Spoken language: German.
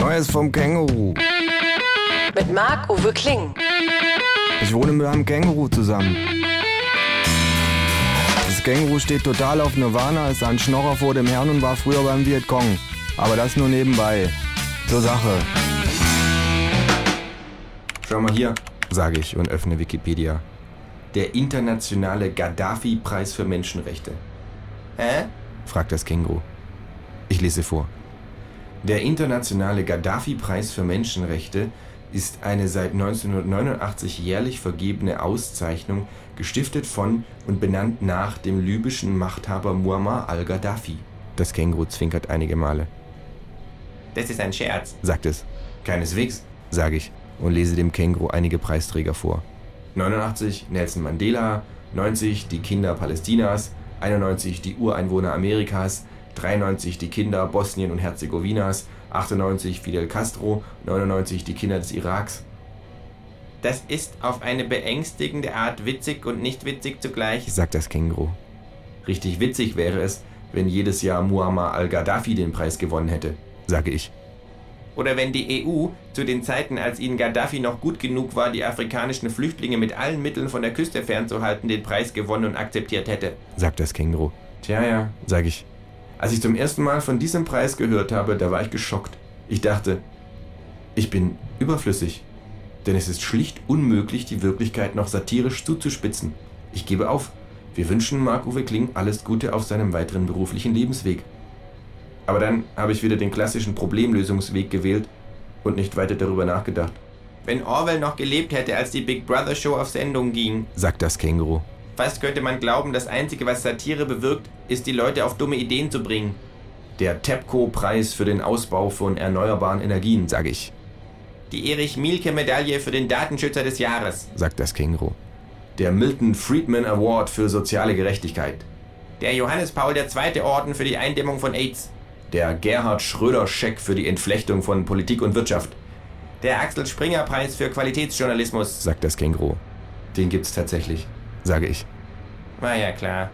Neues vom Känguru. Mit Marc-Uwe Kling. Ich wohne mit einem Känguru zusammen. Das Känguru steht total auf Nirvana, ist ein Schnorrer vor dem Herrn und war früher beim Vietcong. Aber das nur nebenbei. Zur Sache. Schau mal hier, sage ich und öffne Wikipedia. Der internationale Gaddafi-Preis für Menschenrechte. Hä? fragt das Känguru. Ich lese vor. Der internationale Gaddafi-Preis für Menschenrechte ist eine seit 1989 jährlich vergebene Auszeichnung, gestiftet von und benannt nach dem libyschen Machthaber Muammar al-Gaddafi. Das Känguru zwinkert einige Male. Das ist ein Scherz, sagt es. Keineswegs, sage ich und lese dem Känguru einige Preisträger vor. 89 Nelson Mandela, 90 die Kinder Palästinas, 91 die Ureinwohner Amerikas, 93 die Kinder Bosnien und Herzegowinas, 98 Fidel Castro, 99 die Kinder des Iraks. Das ist auf eine beängstigende Art witzig und nicht witzig zugleich, sagt das Känguru. Richtig witzig wäre es, wenn jedes Jahr Muammar al-Gaddafi den Preis gewonnen hätte, sage ich. Oder wenn die EU zu den Zeiten, als ihnen Gaddafi noch gut genug war, die afrikanischen Flüchtlinge mit allen Mitteln von der Küste fernzuhalten, den Preis gewonnen und akzeptiert hätte, sagt das Känguru. Tja, ja, sag ich. Als ich zum ersten Mal von diesem Preis gehört habe, da war ich geschockt. Ich dachte, ich bin überflüssig. Denn es ist schlicht unmöglich, die Wirklichkeit noch satirisch zuzuspitzen. Ich gebe auf. Wir wünschen Marc-Uwe Kling alles Gute auf seinem weiteren beruflichen Lebensweg. Aber dann habe ich wieder den klassischen Problemlösungsweg gewählt und nicht weiter darüber nachgedacht. Wenn Orwell noch gelebt hätte, als die Big Brother Show auf Sendung ging, sagt das Känguru. Fast könnte man glauben, das Einzige, was Satire bewirkt, ist, die Leute auf dumme Ideen zu bringen. Der TEPCO-Preis für den Ausbau von erneuerbaren Energien, sage ich. Die Erich-Mielke-Medaille für den Datenschützer des Jahres, sagt das Känguru. Der Milton Friedman Award für soziale Gerechtigkeit. Der Johannes Paul II. Orden für die Eindämmung von AIDS. Der Gerhard Schröder-Scheck für die Entflechtung von Politik und Wirtschaft. Der Axel Springer-Preis für Qualitätsjournalismus, sagt das Känguru. Den gibt's tatsächlich, sage ich. War ja klar.